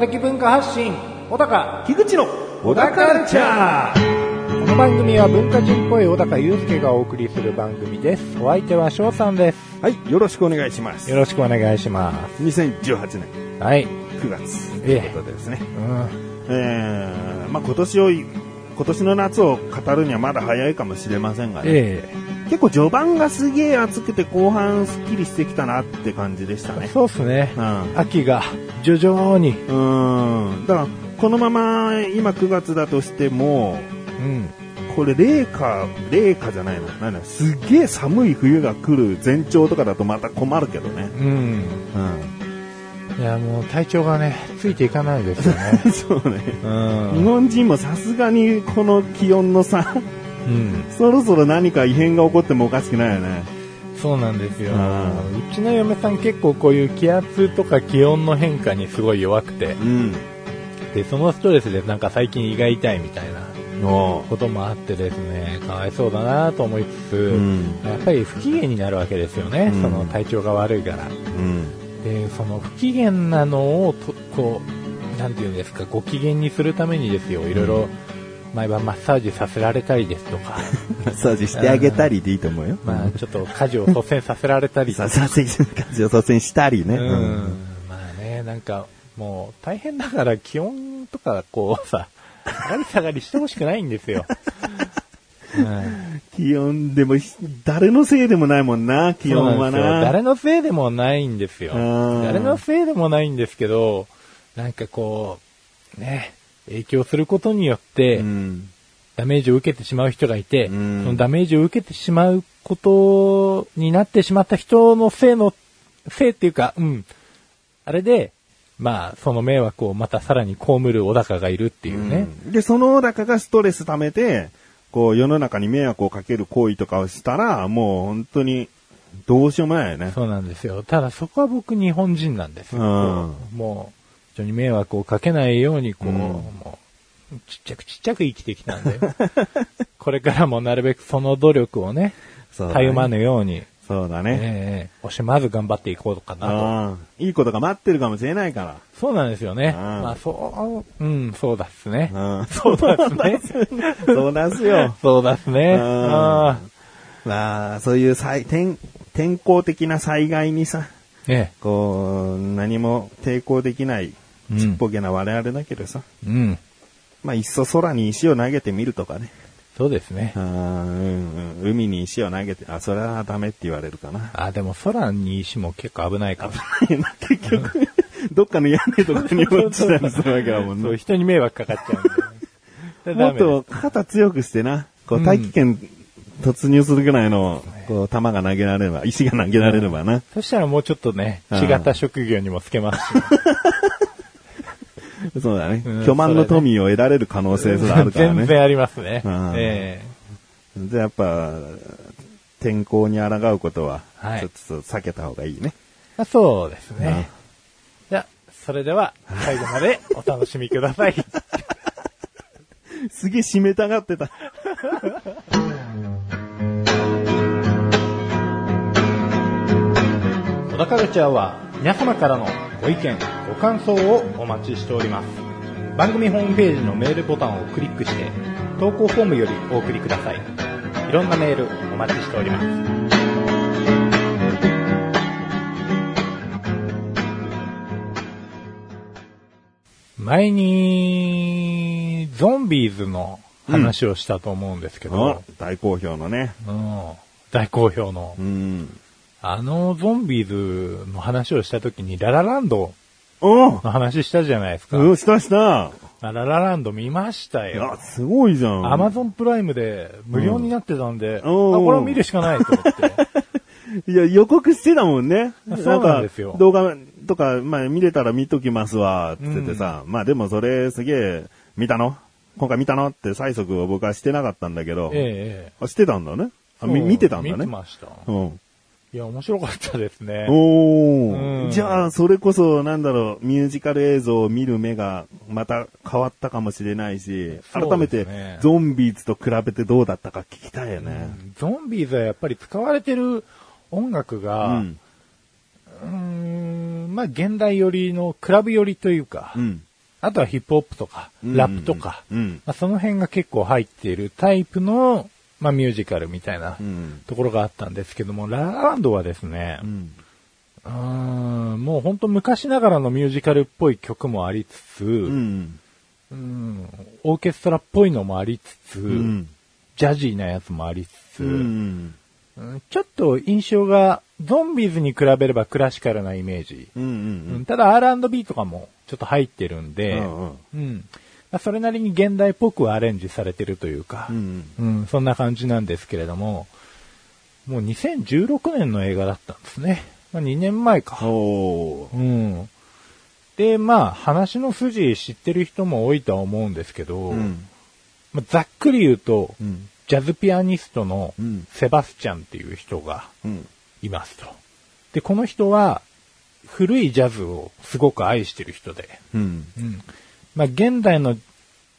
的文化発信、小高樋口の小田カルチャーこの番組は文化人っぽい小高祐介がお送りする番組です。お相手は翔さんです。はい、よろしくお願いしますよ。ろしくお願いします。2018年はい。9月とええいうことでですね。うん。えー、まあ今年を、今年の夏を語るにはまだ早いかもしれませんがね。え結構序盤がすげえ暑くて後半すっきりしてきたなって感じでしたえね。そうっすね。うん。秋が徐々に。うん。だから、このまま今9月だとしても、うん。これ冷夏、冷夏じゃないな。なんだ、すっげえ寒い冬が来る前兆とかだとまた困るけどね。うん。うん。いや、もう体調がね、ついていかないですよね。そうね。うん。日本人もさすがにこの気温の差、うん。そろそろ何か異変が起こってもおかしくないよね。そうなんですよ。ううちの嫁さん結構こういう気圧とか気温の変化にすごい弱くて、うん。で、そのストレスでなんか最近胃が痛いみたいなおこともあってですね、かわいそうだなと思いつつ、うん。やっぱり不機嫌になるわけですよね、うんその体調が悪いから。うん。で、その不機嫌なのをと、こう、なんていうんですか、ご機嫌にするためにですよ、いろいろ毎晩マッサージさせられたりですとか、マッサージしてあげたりでいいと思うよ。まあちょっと家事を率先させられたりさ、させ、感じを率先したりね。うん、まあね、なんか、もう大変だから気温とかこうさ、上がり下がりしてほしくないんですよ。うん気温でも、誰のせいでもないもんな、気温はなな。誰のせいでもないんですよ。うん誰のせいでもないんですけど、なんかこう、ね、影響することによって、うん。ダメージを受けてしまう人がいて、うんそのダメージを受けてしまうことになってしまった人のせいの、せいっていうか、うん。あれで、まあ、その迷惑をまたさらに被る小高がいるっていうね。うんで、その小高がストレス溜めて、こう世の中に迷惑をかける行為とかをしたら、もう本当にどうしようもないよね。そうなんですよ。ただそこは僕日本人なんですよ。うんもう、人に迷惑をかけないように、こう、うんもう、ちっちゃくちっちゃく生きてきたんで、これからもなるべくその努力をね、たゆまぬように、そうだね。ええ押しまず頑張っていこうかなと。いいことが待ってるかもしれないかそうなんですよね。うんまあ、そう、うん、そうだっすね。そうだっすね。そうだっすよ。そうだっすね。うんあまあ、そういう災天、天候的な災害にさ、ーねこう、何も抵抗できない、うんちっぽけな我々だけどさ、うん。まあ、いっそ空に石を投げてみるとかね。そうですねうんうん、海に石を投げて、あ、それはダメって言われるかな。あ、でも空に石も結構危ないから。結局、どっかの屋根とかに落ちたりするわけだもんそう、ね。人に迷惑かかっちゃうんで。もっと肩強くしてな、こう、うん大気圏突入するぐらいの、こう、弾が投げられれば、石が投げられればな。そしたらもうちょっとね、うん違った職業にもつけますし。そうだねうん。巨万の富を得られる可能性すらあるからね。全然ありますね。うんえじゃあやっぱ、天候に抗うことは、はいちょっと避けた方がいいね。えそうですね。じゃあ、それでは、最後までお楽しみください。すげえ締めたがってた。田カルチャーは皆様からのご意見、ご感想をお待ちしております。番組ホームページのメールボタンをクリックして、投稿フォームよりお送りください。いろんなメールお待ちしております。前に、ゾンビーズの話をしたと思うんですけど、お大好評のね。うん大好評のう。ん。あのゾンビーズの話をした時にララランドおの話したじゃないですか。うん、したした。ララランド見ましたいやよ。、すごいじゃん。アマゾンプライムで無料になってたんで、あ、うんこれを見るしかないと思って。いや、予告してたもんね。そうなんですよか動画とか、まあ見れたら見ときますわ、って言ってさ。まあでもそれすげえ、見たの？今回見たの？って催促を僕はしてなかったんだけど。えええあしてたんだね。えあみ見てたんだね。見てました。うん。いや、面白かったですね。おー。うんじゃあ、それこそ、なんだろう、ミュージカル映像を見る目がまた変わったかもしれないし、そう改めてゾンビーズと比べてどうだったか聞きたいよね。ゾンビーズはやっぱり使われてる音楽うが、ん。うーん、まあ現代寄りのクラブ寄りというか、うん。あとはヒップホップとか、うんラップとか、うん。まあ、その辺が結構入っているタイプの、まあミュージカルみたいなうん。ところがあったんですけども、ララランドはですねう、ん。うーん、もう本当昔ながらのミュージカルっぽい曲もありつつ、うん。うんオーケストラっぽいのもありつつ、うん。ジャジーなやつもありつつ、うん。うんちょっと印象がゾンビーズに比べればクラシカルなイメージ。うん。ううんん。ただ R&B とかもちょっと入ってるんで、うんうんまあそれなりに現代っぽくアレンジされてるというか、うん。うんそんな感じなんですけれども、もう2016年の映画だったんですね。まあ、2年前か。うん。で、まあ、話の筋知ってる人も多いとは思うんですけど、うん。まあ、ざっくり言うと、うん。ジャズピアニストのうんセバスチャンっていう人がうん。いますと。で、この人は古いジャズをすごく愛してる人で、うん。うん。まあ、現代の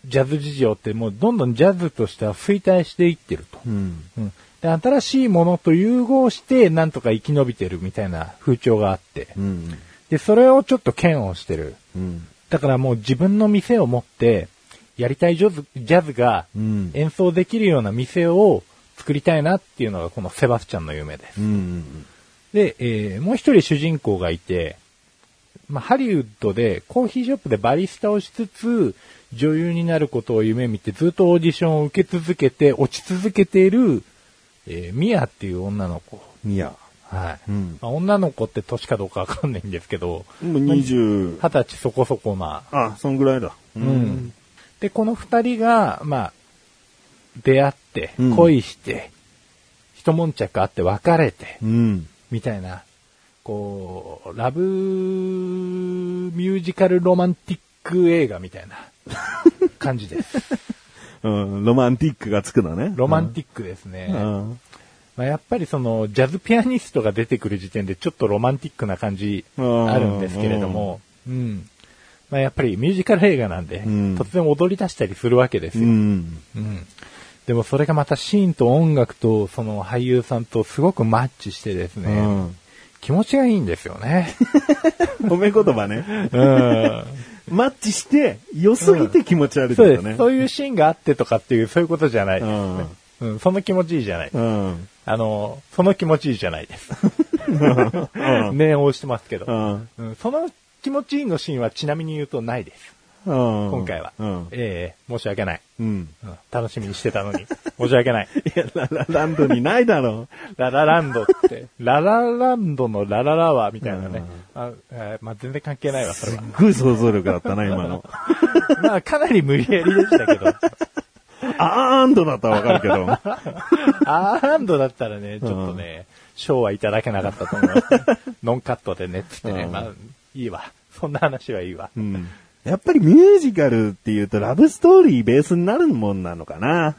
ジャズ事情ってもうどんどんジャズとしては衰退していってると。うん。うん。で、新しいものと融合してなんとか生き延びてるみたいな風潮があって、うん。で、それをちょっと嫌悪してる。うん。だからもう自分の店を持って、やりたいジャズジャズがうん。演奏できるような店を作りたいなっていうのがこのセバスチャンの夢です。うん。で、えーもう一人主人公がいて、まあ、ハリウッドでコーヒーショップでバリスタをしつつ、女優になることを夢見てずっとオーディションを受け続けて、落ち続けている、えーミアっていう女の子。ミヤ。はい。うん。まあ、女の子って年かどうかわかんないんですけど、もう20、二十歳そこそこな。あ、そんぐらいだ。ううん。。で、この二人が、まあ、出会ってうん、恋して、一悶着あって別れて、うん。みたいな、こう、ラブミュージカルロマンティック映画みたいな 感じです。うん。ロマンティックがつくのね。ロマンティックですね。うん。まあ、やっぱりその、ジャズピアニストが出てくる時点でちょっとロマンティックな感じあるんですけれども、うん。まあ、やっぱりミュージカル映画なんで、うん突然踊り出したりするわけですよ。うん。うん。でもそれがまたシーンと音楽とその俳優さんとすごくマッチしてですね、うん。気持ちがいいんですよね。褒め言葉ね。うん。マッチして、良すぎて気持ち悪いです。だよね。そういうシーンがあってとかっていう、そういうことじゃないですね。うんうん、その気持ちいいじゃない。うん。あの、その気持ちいいじゃないです。うん 念を押してますけど、うん。うん。その気持ちいいのシーンはちなみに言うとないです。今今回は。うん。ええ申し訳ない、うん。うん。楽しみにしてたのに。申し訳ない。いや、ララランドにないだろララランドって、ララランドのラララは、みたいなね。うんあえーまあ、全然関係ないわ、それは。すっごい想像力だったな、今の。まあ、かなり無理やりでしたけど。アーンドだったらわかるけど。アーランドだったらね、ちょっとね、賞はいただけなかったと思います。ノンカットでね、つってね、うんまあ、いいわ。そんな話はいいわ。うん。やっぱりミュージカルっていうとラブストーリーベースになるもんなのかな。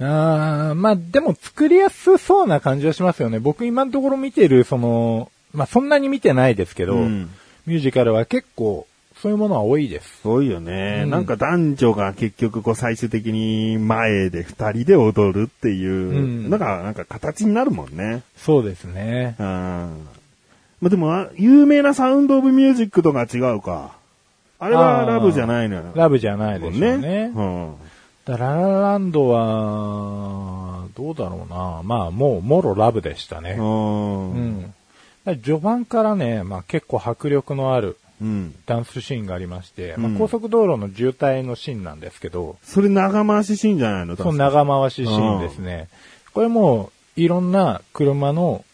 あーまあ、でも作りやすそうな感じはしますよね。僕今のところ見てる、その、まあ、そんなに見てないですけど、うんミュージカルは結構、そういうものは多いです。すごいよね。うんなんか男女が結局こう最終的に前で二人で踊るっていう、うんなんか、なんか形になるもんね。そうですね。うん。まあ、でも、あ有名なサウンドオブミュージックとか違うか。あれはラブじゃないのよ。ラブじゃないでしょうね。ね。うん。だララランドは、どうだろうな。まあ、もう、もろラブでしたね。うん。ううん。序盤からね、まあ結構迫力のあるうん。ダンスシーンがありまして、まあうん高速道路の渋滞のシーンなんですけど、それ長回しシーンじゃないの？その長回しシーンですね。これもう、いろんな車の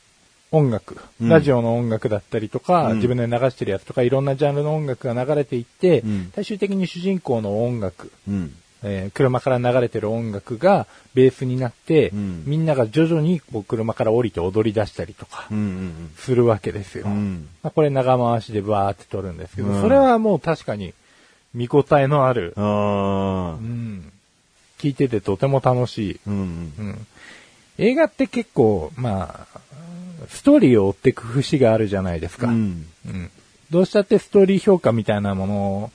音楽、うんラジオの音楽だったりとか、うん自分で流してるやつとか、いろんなジャンルの音楽が流れていって、うん最終的に主人公の音楽、うん。えー車から流れてる音楽がベースになって、うんみんなが徐々にこう車から降りて踊り出したりとか。するわけですよ。うん。まあ、これ長回しでバーって撮るんですけど、うんそれはもう確かに見応えのある、ああう。ん、聞いててとても楽しい。うん。うん、映画って結構、まあ、ストーリーを追っていく節があるじゃないですか。うん。うんどうしたってストーリー評価みたいなものを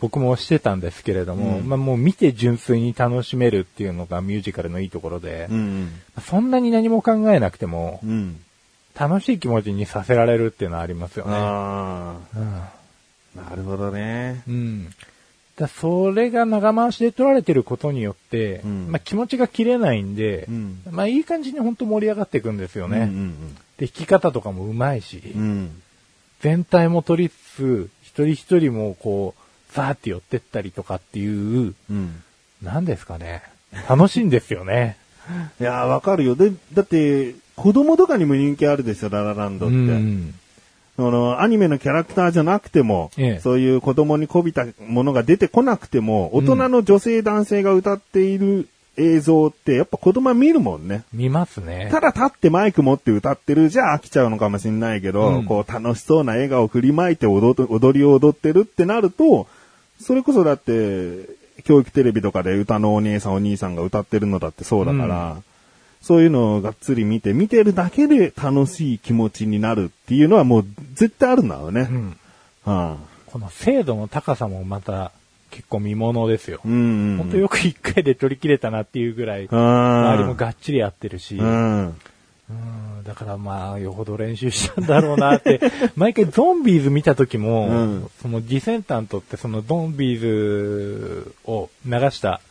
僕もしてたんですけれども、うんまあもう見て純粋に楽しめるっていうのがミュージカルのいいところで、うん。そんなに何も考えなくてもうん。楽しい気持ちにさせられるっていうのはありますよね。あうんあ、なるほどね。うん。だそれが長回しで撮られてることによって、うんまあ気持ちが切れないんで、うんまあいい感じに本当盛り上がっていくんですよね。うんで、弾き方とかもうまいし、うんうん。全体も取りつつ、一人一人もこう、ザーって寄ってったりとかっていう、うん。なんですかね。楽しいんですよね。いやー、わかるよ。で、だって、子供とかにも人気あるでしょ、ララランドうって。ん。あの、アニメのキャラクターじゃなくても、ええそういう子供にこびたものが出てこなくても、大人の女性男性が歌っている映像って、やっぱ子供は見るもんね。見ますね。ただ立ってマイク持って歌ってるじゃ飽きちゃうのかもしれないけど、うんこう楽しそうな笑顔を振りまいて踊る踊りを踊ってるってなると、それこそだって、教育テレビとかで歌のお姉さんお兄さんが歌ってるのだってそうだから、そういうのをがっつり見て、見てるだけで楽しい気持ちになるっていうのはもう絶対あるんだろうね。うん。はあこの精度の高さもまた結構見ものですよ。うんうん。本当よく一回で取り切れたなっていうぐらい、あ周りもあ。がっちりやってるし、うん。うんだからまあ、よほど練習したんだろうなって、毎回ゾンビーズ見た時も、うんそのディセンタントってそのゾンビーズを流した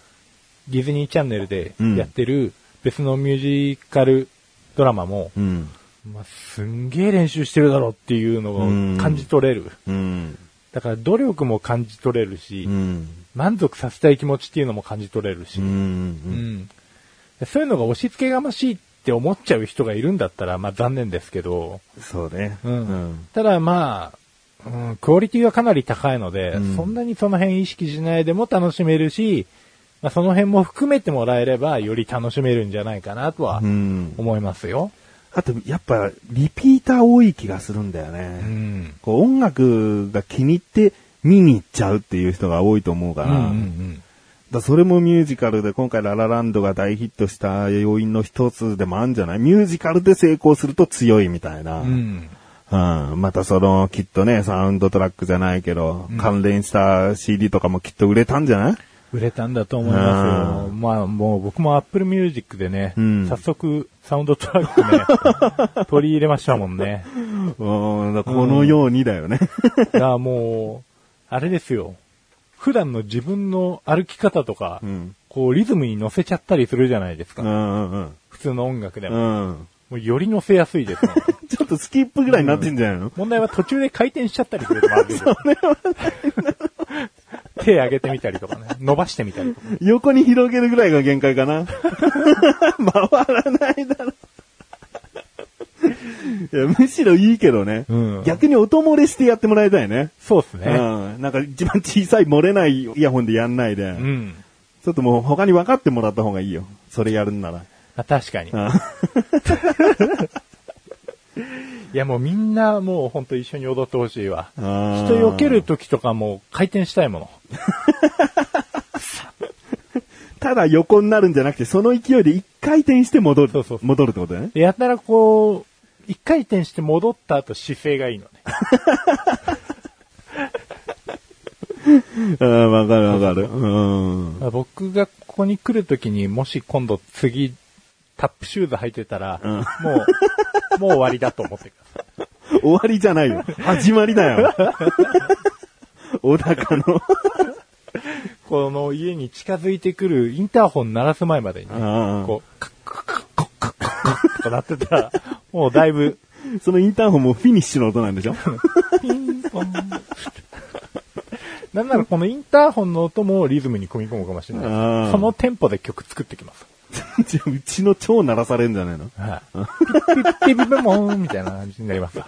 ディズニーチャンネルでやってる別のミュージカルドラマも、うん。まあ、すんげえ練習してるだろうっていうのを感じ取れる。うん。だから努力も感じ取れるし、うん。満足させたい気持ちっていうのも感じ取れるし、うん。うんそういうのが押し付けがましいって思っちゃう人がいるんだったら、まあ残念ですけど、そうね。うんただまあ、うん、クオリティはかなり高いので、うんそんなにその辺意識しないでも楽しめるし、まあ、その辺も含めてもらえればより楽しめるんじゃないかなとはうん。思いますよ。あと、やっぱ、リピーター多い気がするんだようね。ん。こう音楽が気に入って見に行っちゃうっていう人が多いと思うから、うんうんだそれもミュージカルで今回ララランドが大ヒットした要因の一つでもあるんじゃない？ミュージカルで成功すると強いみたいな。うん。うん。うんまたその、きっとね、サウンドトラックじゃないけど、うん関連した CD とかもきっと売れたんじゃない？売れたんだと思いますよ。うまあもう僕も Apple Music でね、うん早速サウンドトラックね、取り入れましたもんね。うこのようにだよね。だからもう、あれですよ。普段の自分の歩き方とか、うん。こうリズムに乗せちゃったりするじゃないですか。うんうんうん。普通の音楽でうも。ん。もうより乗せやすいです。ちょっとスキップぐらいになってんじゃないの、問題は途中で回転しちゃったりするとまず いです。手上げてみたりとかね。伸ばしてみたりとか。横に広げるぐらいが限界かな。回らないだろ。いやむしろいいけどね、うん逆に音漏れしてやってもらいたいね。そうですね。うん。なんか一番小さい漏れないイヤホンでやんないで、うん。ちょっともう他に分かってもらった方がいいよ。それやるんなら。あ確かに。う んいやもうみんなもう本当一緒に踊ってほしいわ。人避ける時とかも回転したいもの。ただ横になるんじゃなくて、その勢いで一回転して戻る。そうそう戻るってことね。でやったらこう、一回転して戻った後姿勢がいいのね。うん、わかるわかる。うん。僕がここに来る時にもし今度次タップシューズ履いてたら、うんもう、もう終わりだと思ってください。終わりじゃないよ。始まりだよ。小高の。この家に近づいてくるインターホン鳴らす前までにね、こう、カッカッカッカッカッカッカッとかなってたら、もうだいぶ、そのインターホンもフィニッシュの音なんでしょピンポン。なんならこのインターホンの音もリズムに組み込むかもしれない。そのテンポで曲作ってきます。じゃうちの超鳴らされんじゃないの？はい。ピッピッピッピッモーンみたいな感じになります。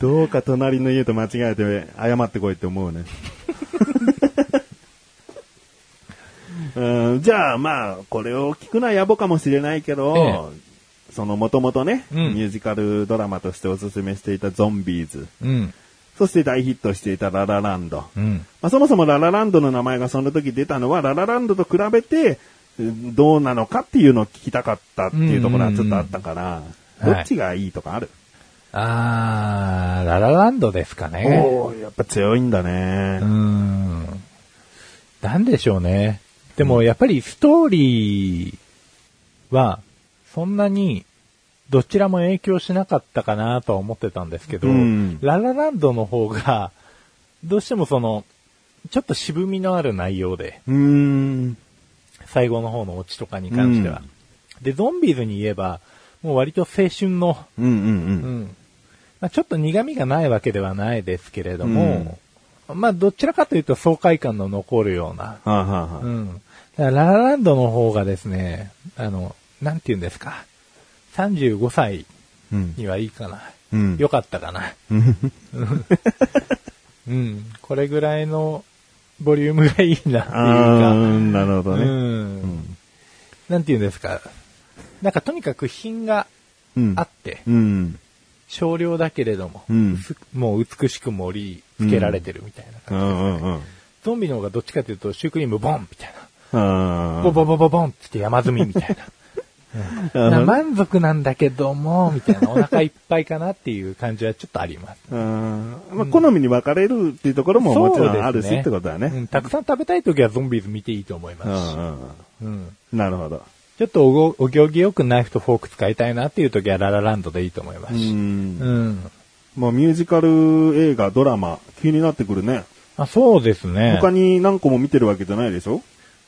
どうか隣の家と間違えて謝ってこいって思うね。うんじゃあまあ、これを聞くのは野暮かもしれないけど、そのもともとね、うんミュージカルドラマとしておすすめしていたゾンビーズ、うん。そして大ヒットしていたララランド。うん。まあ、そもそもララランドの名前がその時出たのは、ララランドと比べて、どうなのかっていうのを聞きたかったっていうところはちょっとあったから、どっちがいいとかある、あー、ララランドですかね。おーやっぱ強いんだうね。ん。なんでしょうね。でもやっぱりストーリーは、そんなに、どちらも影響しなかったかなとは思ってたんですけど、うんララランドの方が、どうしてもその、ちょっと渋みのある内容で、うーん。最後の方のオチとかに関しては。で、ゾンビーズに言えば、もう割と青春の、うんうんう。うんん。まあ、ちょっと苦味がないわけではないですけれども、まあ、どちらかというと爽快感の残るような。はあ、はあはあうん。だからララランドの方がですね、あの、なんて言うんですか。35歳うん。にはいいかな。うん。よかったかな。うんうん。これぐらいのボリュームがいいなっていうあか。ーなるほどね。うん。うんなんて言うんですか。なんかとにかく品がうんあって、うん。少量だけれども、うんすもう美しく盛り付けられてるみたいなう感じ。んうんうん。ゾンビの方がどっちかというと、シュークリームボンみたいあな。ーボボボボボンって山積みみたいな。満足なんだけども、みたいな、お腹いっぱいかなっていう感じはちょっとあります。うんまあ、好みに分かれるっていうところももちろんあるしってことだね。うんたくさん食べたい時はゾンビーズ見ていいと思いますし。うんなるほど。ちょっとおごお行儀よくナイフとフォーク使いたいなっていう時はララランドでいいと思いまうすし。ん。うん。まあミュージカル映画、ドラマ、気になってくるね。あそうですね。他に何個も見てるわけじゃないでしょ？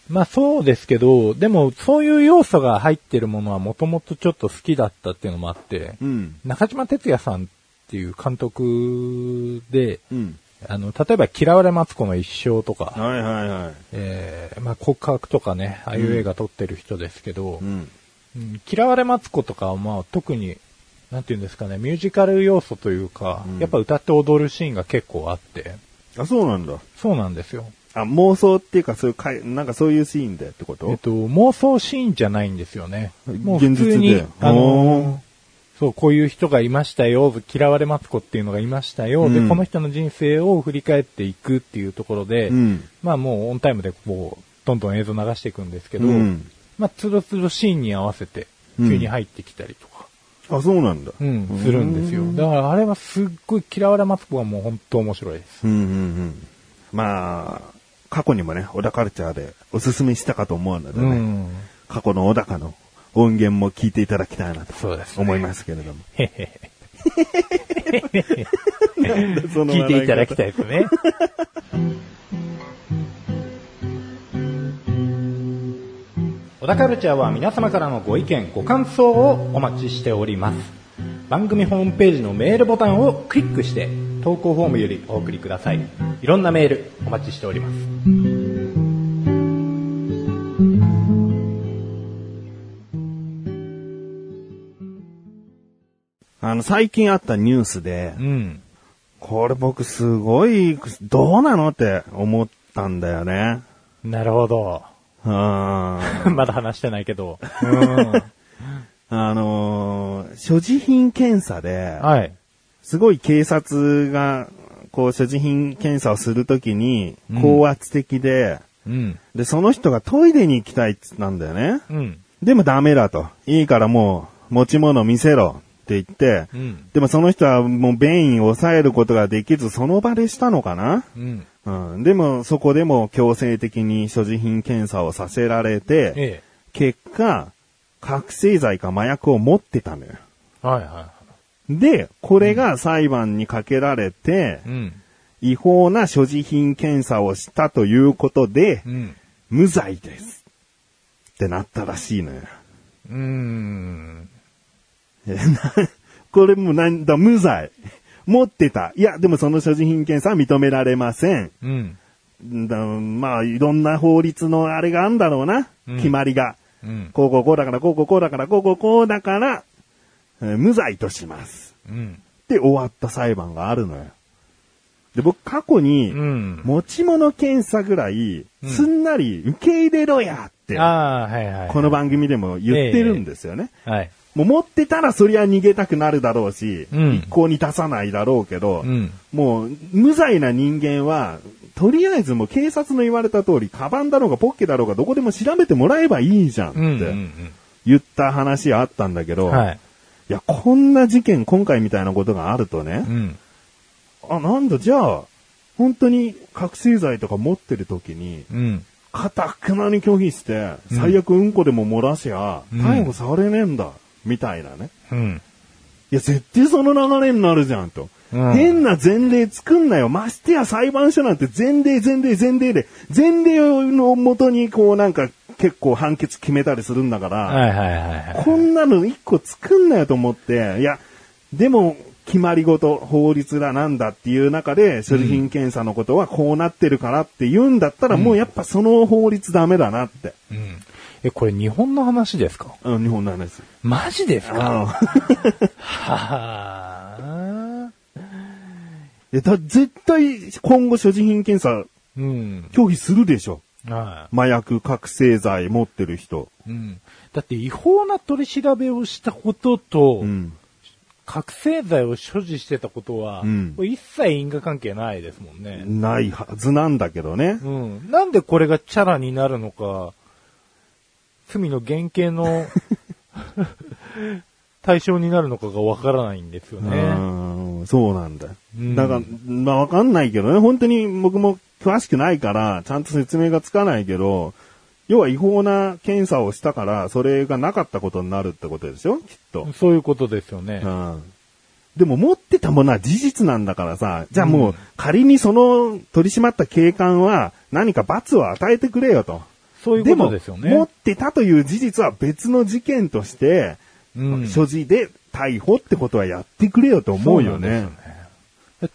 まあそうですけど、でもそういう要素が入ってるものはもともとちょっと好きだったっていうのもあって、うん。中島哲也さんっていう監督で、うん。あの、例えば嫌われマツコの一生とか、はいはいはい。えーまあ告白とかね、ああいう映画撮ってる人ですけど、うん。うん嫌われマツコとかはまあ特に、なんていうんですかね、ミュージカル要素というか、うんやっぱ歌って踊るシーンが結構あって、あ、そうなんだ。そうなんですよ。あ、妄想っていうか、そういうかい、なんかそういうシーンでってこと？えっと、妄想シーンじゃないんですよね。もう普通に、あおの、そう、こういう人がいましたよ、嫌われマツコっていうのがいましたよ、うんで、この人の人生を振り返っていくっていうところで、うん。まあもうオンタイムでこう、どんどん映像流していくんですけど、うんまあ、つどつどシーンに合わせて、急に入ってきたりとか、あ、そうなんだ。うん、するんですよ。だからあれはすっごい嫌われマツコはもう本当面白いです。うんうんうん。まあ、過去にもね、小田カルチャーでおすすめしたかと思うのでね、うん。過去の小高の音源も聞いていただきたいなと思いますけれども。へへへ。その聞いていただきたい。いですね。小田カルチャーは皆様からのご意見、ご感想をお待ちしております。番組ホームページのメールボタンをクリックして、投稿フォームよりお送りください。いろんなメールお待ちしております。あの、最近あったニュースでう、ん。これ僕すごい、どうなのって思ったんだよね。なるほど。うん。あ まだ話してないけど。うん。のー所持品検査で、はい。すごい警察が、こう、所持品検査をするときにうん、高圧的で、うん。で、その人がトイレに行きたいって言ったんだよね。うん。でもダメだと。いいからもう、持ち物見せろって言って、うん。でもその人はもう便意を抑えることができず、その場でしたのかな？うん。うん。でも、そこでも強制的に所持品検査をさせられて、え結果、覚醒剤か麻薬を持ってたのよ。え。はいはで、これが裁判にかけられてい。、うん。違法な所持品検査をしたということでう、ん。無罪です。ってなったらしいのよ。うーん。これもなんだ、無罪。持ってた。いや、でもその所持品検査は認められません。うん。だまあ、いろんな法律のあれがあるんだろうな。うん決まりが。うん。こうこうこうだから、こうこうこうだから、こうこうこうだから、えー無罪とします。うん。で終わった裁判があるのよ。で、僕過去に、うん。持ち物検査ぐらい、うんすんなり受け入れろやって。この番組でも言ってるんですよね。はい。もう持ってたらそりゃ逃げたくなるだろうし、うん一向に出さないだろうけど、うん。もう無罪な人間は、とりあえずもう警察の言われた通り、カバンだろうがポッケだろうがどこでも調べてもらえばいいじゃんって。言った話あったんだけど、はい。いや、こんな事件、今回みたいなことがあるとねう、ん。あ、なんだ、じゃあ、本当に覚醒剤とか持ってる時に、うん。かたくなに拒否して、うん最悪うんこでも漏らしゃ、うん逮捕されねえんだ、みたいなね。うん。いや、絶対その流れになるじゃん、と。うん変な前例作んなよ。ましてや裁判所なんて前例前例前例で、前例のもとにこうなんか結構判決決めたりするんだから、はいはいはいはい。こんなの一個作んなよと思って、いや、でも、決まり事、法律だなんだっていう中で、所持品検査のことはこうなってるからって言うんだったら、もうやっぱその法律ダメだなって。うん。え、これ日本の話ですか？うん、日本の話。マジですか？あはあ。いやだ絶対、今後所持品検査、うん。拒否するでしょ。は麻薬、覚醒剤持ってる人。い。うん。だって違法な取り調べをしたことと、うん。覚醒剤を所持してたことは、うんこれ一切因果関係ないですもんね。ないはずなんだけどね。うん。なんでこれがチャラになるのか、罪の原型の対象になるのかがわからないんですよね。うん、そうなんだ。うんだから、まあわかんないけどね、本当に僕も詳しくないから、ちゃんと説明がつかないけど、要は違法な検査をしたから、それがなかったことになるってことでしょ？きっと。そういうことですよね。うん。でも持ってたものは事実なんだからさ、じゃあもううん仮にその取り締まった警官は何か罰を与えてくれよと。そういうことですよね。も持ってたという事実は別の事件として、うん所持で逮捕ってことはやってくれよと思うよね。そうなんで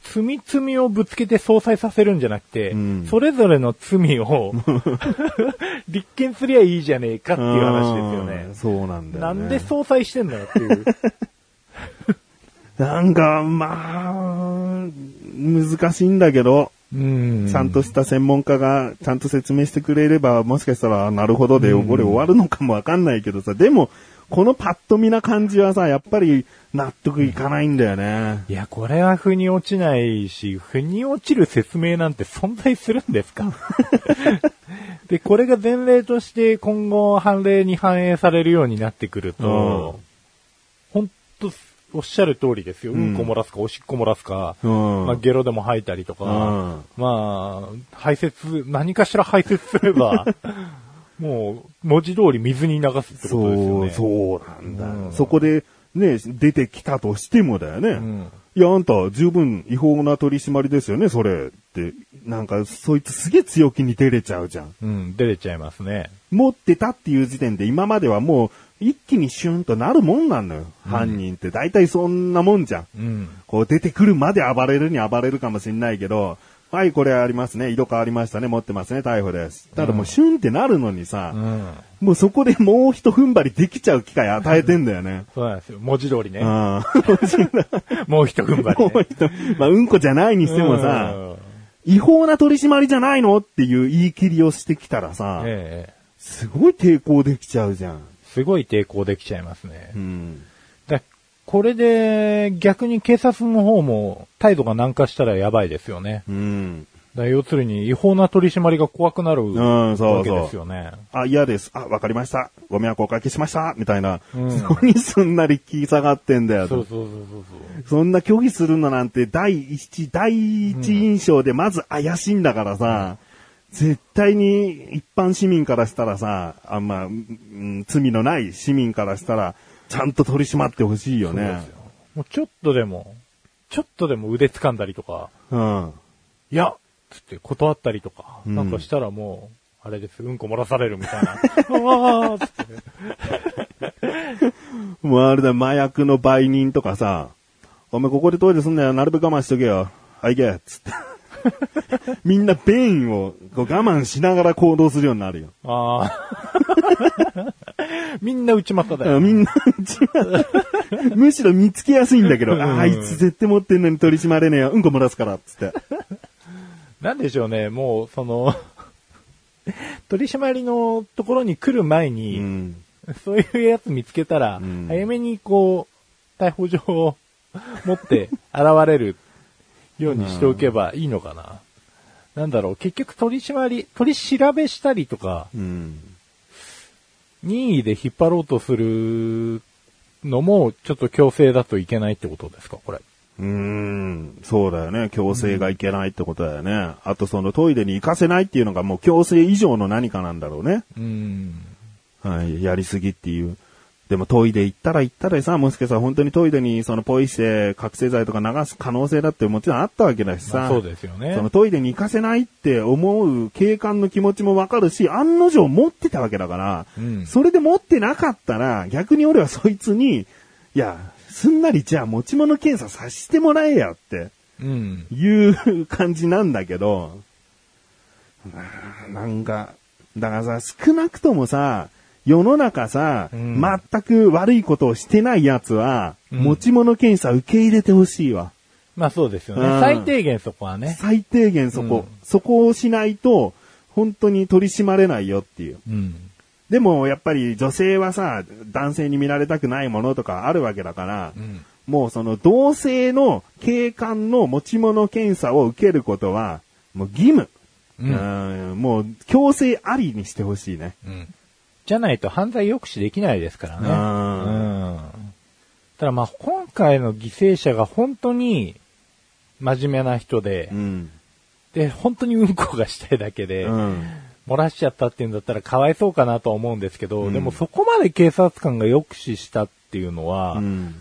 すよね罪罪をぶつけて相殺させるんじゃなくて、うんそれぞれの罪を 立件すりゃいいじゃねえかっていう話ですよねうん。そうなんだよ、ね。なんで相殺してんのよっていう。なんか、まあ、難しいんだけど、うん。ちゃんとした専門家がちゃんと説明してくれれば、もしかしたら、なるほどで、うん。これ終わるのかもわかんないけどさ、でも、このパッと見な感じはさ、やっぱり納得いかないんだよね。いや、これは腑に落ちないし、腑に落ちる説明なんて存在するんですか？で、これが前例として今後判例に反映されるようになってくると、本当おっしゃる通りですよ。うんこ漏らすか、おしっこ漏らすか、うん。まあ、ゲロでも吐いたりとか、うんまあ、排泄、何かしら排泄すれば、もう、文字通り水に流すってことですよね。そう、そうなんだ、うんそこで、ね、出てきたとしてもだよね。うんいや、あんた十分違法な取り締まりですよね、それって。なんか、そいつすげえ強気に出れちゃうじゃん。うん、出れちゃいますね。持ってたっていう時点で今まではもう一気にシュンとなるもんなのよ。犯人って大体そんなもんじゃん。うん。こう出てくるまで暴れるに暴れるかもしんないけど、はい、これありますね。色変わりましたね。持ってますね。逮捕です。ただもうシュンってなるのにさ、うん。もうそこでもう一踏ん張りできちゃう機会与えてんだよね。そうなんですよ。文字通りね。うん。もう一踏ん張り、ね。もう一まあ、うんこじゃないにしてもさ、うん違法な取り締まりじゃないのっていう言い切りをしてきたらさ、ええすごい抵抗できちゃうじゃん。すごい抵抗できちゃいますね。うん。だこれで逆に警察の方も態度が軟化したらやばいですよね。うん。だ要するに違法な取り締まりが怖くなるんそうそうわけですよね。あ、嫌です。あ、わかりました。ご迷惑おかけしました。みたいな。うんそこにすんなり気下がってんだよと。そうそうそうそうそう。そんな拒否するのなんて第一、第一印象でまず怪しいんだからさ、絶対に一般市民からしたらさ、あんま、うん罪のない市民からしたら、ちゃんと取り締まってほしいよねそうです。よ。もうちょっとでも、ちょっとでも腕掴んだりとか、うん。いやつって断ったりとか、うんなんかしたらもう、あれです、うんこ漏らされるみたいな。ああつってね。もうあれだ、麻薬の売人とかさ、お前ここでトイレすんなよ、なるべく我慢しとけよ。はい、行け、つって。みんな便意をこう我慢しながら行動するようになるよ。ああ。みんな内股だよ。みんな、むしろ見つけやすいんだけど、うんああいつ絶対持ってんのに取り締まれねえよ。うんこ漏らすから、つって。なんでしょうね、もう、その、取り締まりのところに来る前うに、ん。そういうやつ見つけたら、うん早めにこう、逮捕状を持って現れるようにしておけばいいのかな。なんだろう、結局取り締まり、取り調べしたりとか、うん。任意で引っ張ろうとするのも、ちょっと強制だといけないってことですか、これ。うーん、そうだよね。強制がいけないってことだよね。あとそのトイレに行かせないっていうのがもう強制以上の何かなんだろうね。うん。はい、やりすぎっていう。でもトイレ行ったら行ったらさ、もしかしたら本当にトイレにそのポイして覚醒剤とか流す可能性だってもちろんあったわけだしさ。まあそうですよねそのトイレに行かせないって思う警官の気持ちもわかるし、案の定持ってたわけだから、うんそれで持ってなかったら、逆に俺はそいつに、いや、すんなりじゃあ持ち物検査させてもらえやって。うん。いう感じなんだけど、ななんか、だからさ、少なくともさ、世の中さ、うん全く悪いことをしてない奴は、うん持ち物検査受け入れてほしいわ。まあそうですよね。うん最低限そこはね。最低限そこ、うんそこをしないと、本当に取り締まれないよっていう。うん。でも、やっぱり女性はさ、男性に見られたくないものとかあるわけだから、うん。もうその同性の警官の持ち物検査を受けることは、もう義務。うんうんもう強制ありにしてほしいね。うん。じゃないと犯罪抑止できないですからね。うんうん。ただまあ今回の犠牲者が本当に真面目な人で、うん。で、本当にうんこがしたいだけで、うん。漏らしちゃったっていうんだったらかわいそうかなとは思うんですけど、うんでもそこまで警察官が抑止したっていうのは、うん。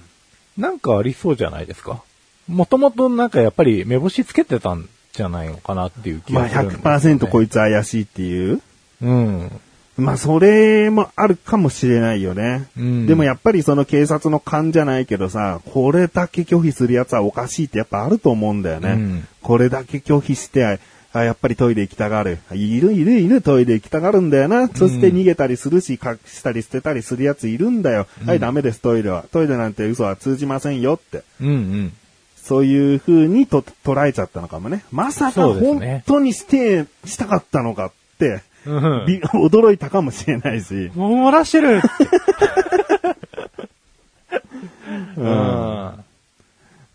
なんかありそうじゃないですか？もともとなんかやっぱり目星つけてたんじゃないのかなっていう気まあがするんですよ、ね。100%こいつ怪しいっていう。うん。まあそれもあるかもしれないよね。うんでもやっぱりその警察の勘じゃないけどさ、これだけ拒否するやつはおかしいってやっぱあると思うんだよね。うんこれだけ拒否して、あやっぱりトイレ行きたがる。いるいるいるトイレ行きたがるんだよな。そして逃げたりするし、隠したり捨てたりするやついるんだよ。はい、ダメですトイレは。トイレなんて嘘は通じませんよって。うんうん。そういう風にと捉えちゃったのかもね。まさか本ね当にして、したかったのかって、うんび 驚いたかもしれないし。もう漏らしてる。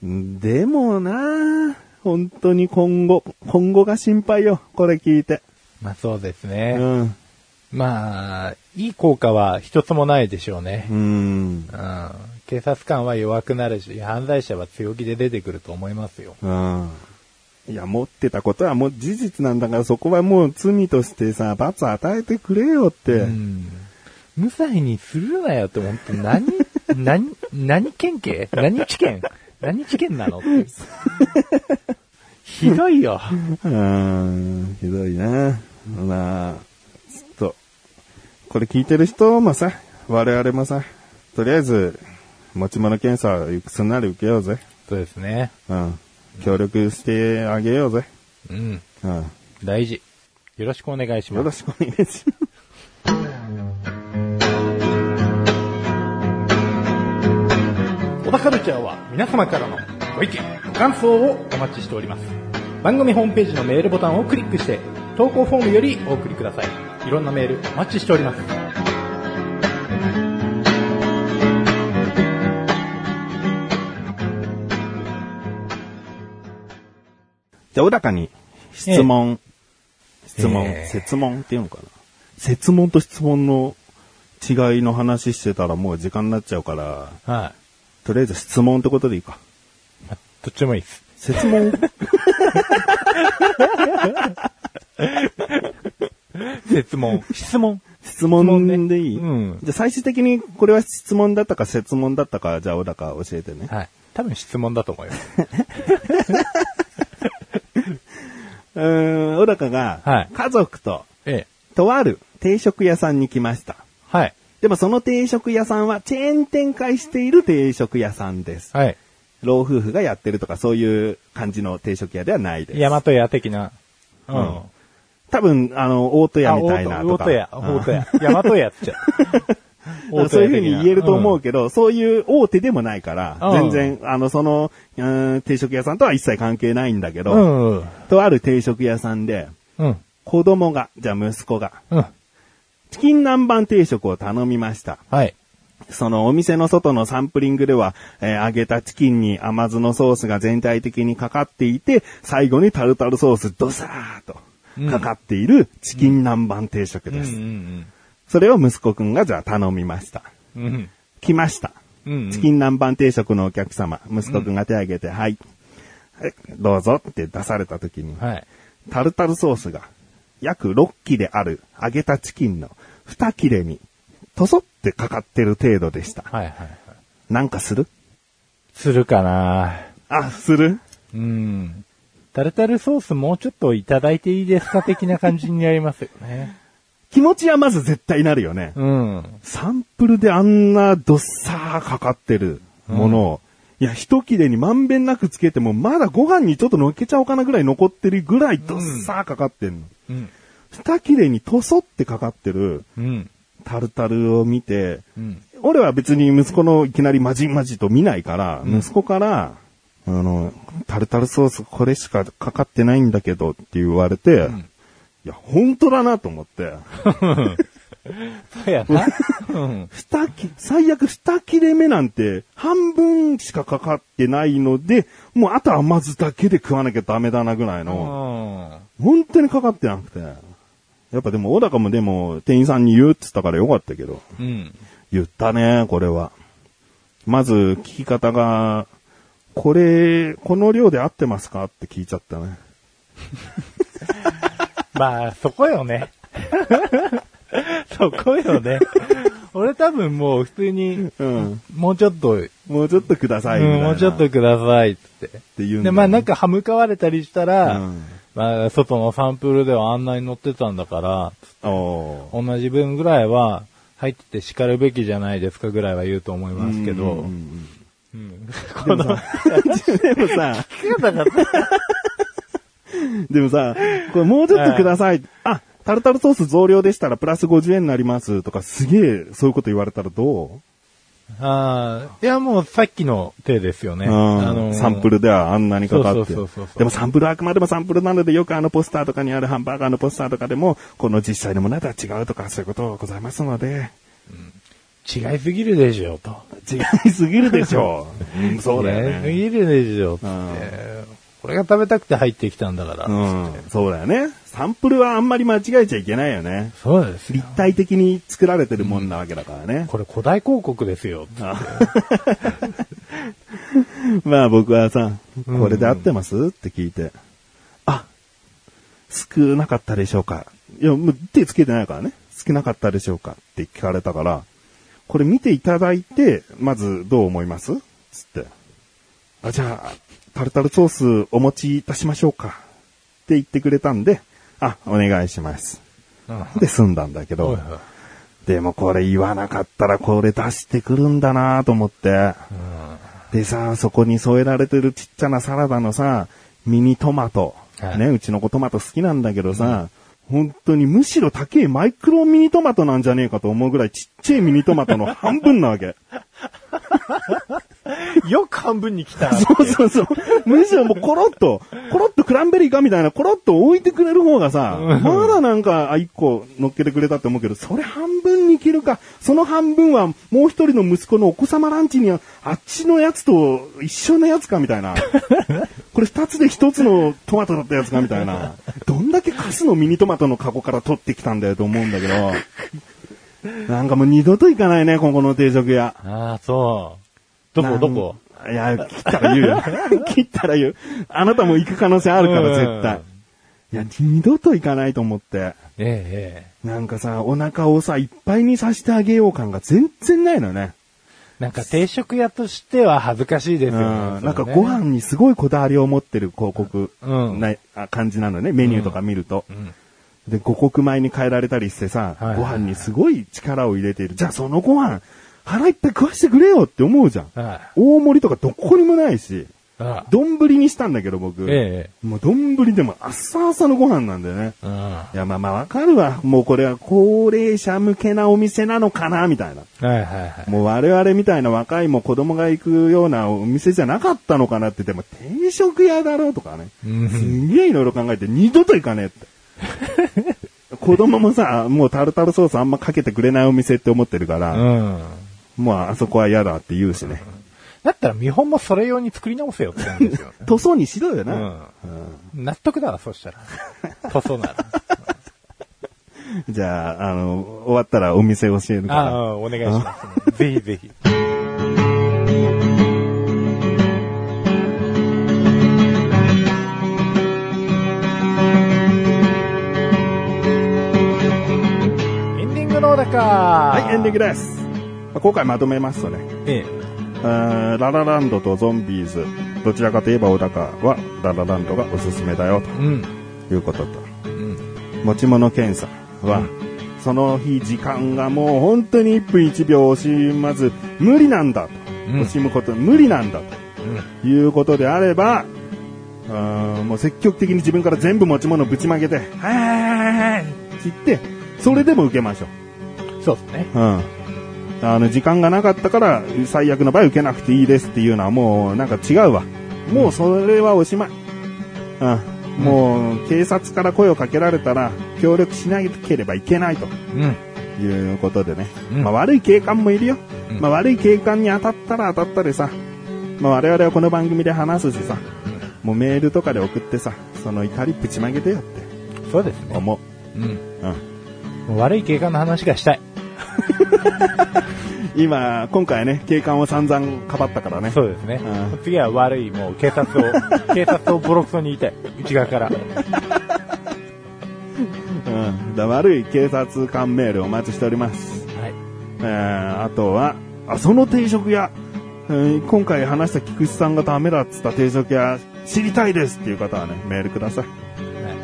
でもな本当に今後、今後が心配よ。これ聞いて。まあそうですうね。ん。まあ、いい効果は一つもないでしょうねう。ん。うん。警察官は弱くなるし、犯罪者は強気で出てくると思いますよ。うん。いや、持ってたことはもう事実なんだから、そこはもう罪としてさ、罰与えてくれよって。うん。無罪にするなよって思って、何、何、何県警？何地検？何地検なの？ひどいよ。うん、ひどいな。まあ、ちょっと、これ聞いてる人もさ、我々もさ、とりあえず、持ち物検査すんなり受けようぜ。そうですね。うん。協力してあげようぜ。うん。うん。大事。よろしくお願いしよろます。しくお願いします。小田カルチャーは皆様からのご意見、ご感想をお待ちしております。番組ホームページのメールボタンをクリックして、投稿フォームよりお送りください。いろんなメールお待ちしております。じゃあ、小高に質問、質問、ええ設問っていうのかな。設問と質問の違いの話してたらもう時間になっちゃうから、はい。とりあえず質問ってことでいいか。まあどっちでもいいです。設問？質問。質問。質問でいい、うんじゃあ最終的にこれは質問だったか設問だったか、じゃあ小高教えてね。はい。多分質問だと思います。うーん、小高がはい家族とええ。とある定食屋さんに来ました。はい。でもその定食屋さんはチェーン展開している定食屋さんです。はい。老夫婦がやってるとかそういう感じの定食屋ではないです。大和屋的な。うん多分、あの、大戸屋みたいなとか。大戸屋、うん大戸屋。大和屋っちゃう。そういうふうに言えると思うけど、そういう大手でもないから、うん全然、あの、その、うん定食屋さんとは一切関係ないんだけど、うん。うん。とある定食屋さんで、うん。子供が、じゃあ息子が、うん。チキン南蛮定食を頼みました。はい。そのお店の外のサンプリングでは、えー揚げたチキンに甘酢のソースが全体的にかかっていて、最後にタルタルソースドサーっとかかっているチキン南蛮定食うん。うです。ん。それを息子くんがじゃあ頼みました。うん。来ました。うんうんチキン南蛮定食のお客様、息子くんが手を挙げて、はい。はいどうぞって出された時に、はい。タルタルソースが約6切れある揚げたチキンの2切れに、とそってかかってる程度でした。はいはいはい。なんかする？するかなあ、する？うん。タルタルソースもうちょっといただいていいですか的な感じになりますよね。気持ちはまず絶対なるよね。うん。サンプルであんなどっさーかかってるものを、いや、一切れにまんべんなくつけても、まだご飯にちょっと乗っけちゃおうかなぐらい残ってるぐらいどっさーかかってんの。うん。二切れにとそってかかってるうん。タルタルを見て、うん。俺は別に息子のいきなりまじまじと見ないから、息子から、あの、タルタルソースこれしかかかってないんだけどって言われて、いや、本当だなと思って、そうやな。うん。二切、最悪二切れ目なんて半分しかかかってないので、もうあと甘酢だけで食わなきゃダメだなぐらいの、本当にかかってなくて。やっぱでも、小高もでも店員さんに言うって言ったからよかったけど、うん。言ったね、これは。まず、聞き方が、これ、この量で合ってますか？って聞いちゃったね。まあ、そこよね。そこよね。俺多分もう普通に、うん。もうちょっと、うんもうちょっとくださいみたいな。もうちょっとくださいって。って言うんだよねで、まあなんか歯向かわれたりしたら、うんまあ外のサンプルではあんなに載ってたんだから、おー同じ分ぐらいは入ってて叱るべきじゃないですかぐらいは言うと思いますけど、うんうんうんうんでもさ、でもさ、でもさ、これもうちょっとください。あ、タルタルソース増量でしたらプラス50円になりますとかすげえそういうこと言われたらどああ、いやもうさっきの手ですよね。う、あのーサンプルではあんなにかかってそうそうそうそうそうでもサンプルはあくまでもサンプルなのでよくあのポスターとかにあるハンバーガーのポスターとかでも、この実際のものとは違うとかそういうことございますので、違いすぎるでしょ、と。違いすぎるでしょう。うんそうだよ違いすね。ぎるでしょ、ってうん。これが食べたくて入ってきたんだから。うん、そうだよね。サンプルはあんまり間違えちゃいけないよね。そうですよ立体的に作られてるもんなわけだからね。これ古代広告ですよ。まあ僕はさ、これで合ってます？って聞いて、あ、少なかったでしょうかいや、もう手つけてないからね。少なかったでしょうかって聞かれたから、これ見ていただいて、まずどう思います？つって。あ、じゃあ、タルタルソースお持ちいたしましょうかって言ってくれたんで、あ、お願いします。うんで済んだんだけど、でもこれ言わなかったらこれ出してくるんだなと思って。でさ、そこに添えられてるちっちゃなサラダのさ、ミニトマト。はいね、うちの子トマト好きなんだけどさ、本当にむしろ高いマイクロミニトマトなんじゃねえかと思うぐらいちっちゃいミニトマトの半分なわけ。よく半分に来た。そうそうそう。むしろもうコロッと、コロッとクランベリーかみたいなコロッと置いてくれる方がさ、まだなんか、あ、一個乗っけてくれたって思うけど、それ半分に切るか、その半分はもう一人の息子のお子様ランチには、あっちのやつと一緒のやつかみたいな。これ二つで一つのトマトだったやつかみたいな。どんだけカスのミニトマトのカゴから取ってきたんだよと思うんだけど。なんかもう二度と行かないね、ここの定食屋。ああ、そう。どこどこ？いや、切ったら言うよ。切ったら言う。あなたも行く可能性あるから、絶対。いや、二度と行かないと思って。ええ、えなんかさ、お腹をさ、いっぱいにさせてあげよう感が全然ないのね。え。なんか定食屋としては恥ずかしいですうん。よね。なんかご飯にすごいこだわりを持ってる広告うん感じなのね。メニューとか見ると。んで、五穀米に変えられたりしてさ、はいはいご飯にすごい力を入れている。じゃあそのご飯、腹いっぱい食わしてくれよって思うじゃん。はい。大盛りとかどこにもないし。ああ丼にしたんだけど僕。えもう丼でも朝朝のご飯なんだよね。いや、まあまあわかるわ。もうこれは高齢者向けなお店なのかな、みたいな。はいはいはい。もう我々みたいな若いも子供が行くようなお店じゃなかったのかなって、でも定食屋だろうとかね。うんすんげえいろいろ考えて二度と行かねえって。子供もさ、もうタルタルソースあんまかけてくれないお店って思ってるから、うん。まあ、あそこは嫌だって言うしね。だったら見本もそれ用に作り直せよって言うんですよ、ね。塗装にしろよな。うん。うん、納得だわ、そしたら。塗装なら。じゃあ、あの、終わったらお店教えるから。ああ、お願いします、ぜひぜひ。エンディングのおだか。はい、エンディングです。まあ今回まとめますとね、ええ。えーララランドとゾンビーズ、どちらかといえば小高はララランドがおすすめだようん。ということと、うん。持ち物検査は、うんその日時間がもう本当に1分1秒惜しまず無理なんだと。うん惜しむこと無理なんだということであれば、うーんもう積極的に自分から全部持ち物ぶちまけて、はいはいはいはいって言って、それでも受けましょう。うん。そうですね。うん。あの、時間がなかったから、最悪の場合受けなくていいですっていうのはもう、なんか違うわ。もうそれはおしまい。うん。もう、警察から声をかけられたら、協力しなければいけないとうん。いうことでね。うんまあ悪い警官もいるよ。うんまあ悪い警官に当たったら当たったでさ、まあ我々はこの番組で話すしさ、もうメールとかで送ってさ、その怒りぶちまけてよってそうですね。思うん。う。うん。もう悪い警官の話がしたい。今、今回ね、警官を散々かばったからね。そうですねうん。次は悪い、もう警察を、警察をボロクソに言いたい。内側から。うん。だ悪い警察官メールお待ちしております。はい。えー、あとは、あ、その定食屋、えー今回話した菊池さんがダメだっつった定食屋、知りたいですっていう方はね、メールください。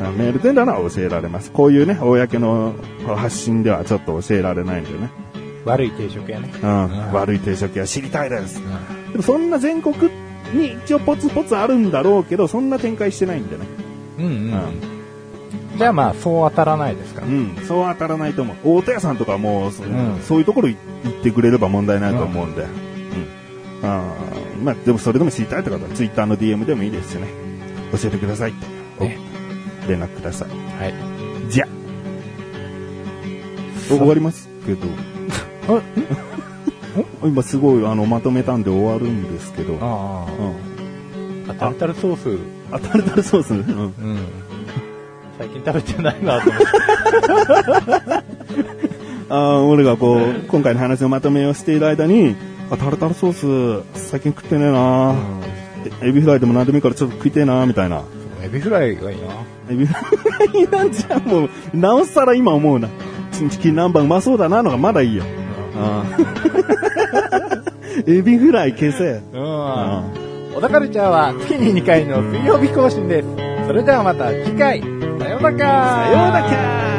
あメールでなら教えられます。こういうね、公の発信ではちょっと教えられないんでね。悪い定食屋ね。うん。悪い定食屋知りたいです。でもそんな全国に一応ポツポツあるんだろうけど、そんな展開してないんでね。うんうん。じゃあまあ、そう当たらないですから。うん、そう当たらないと思う。大戸屋さんとかもうそ,、んそういうところ行ってくれれば問題ないと思うんで。うん。あーまあ、でもそれでも知りたいって方は、ツイッターの DM でもいいですしね。教えてくださいって。おね連絡ください。はい。じゃ終わりますけど。今すごいあのまとめたんで終わるんですけど。あうん。あ。タルタルソース。あ、タルタルソース、うん、うん。最近食べてないなと思って。あー俺がこう、今回の話のまとめをしている間に、あ、タルタルソース、最近食ってねえな、えエビフライでも何でもいいからちょっと食いてえなみたいな。エビフライがいいな。エビフライなんじゃん、もう、なおさら今思うな。チンチキン南蛮うまそうだなのがまだいいよ。エビフライ消せ。うん。あ小田カルチャーは月に2回の水曜日更新です。それではまた次回。さようならさようなら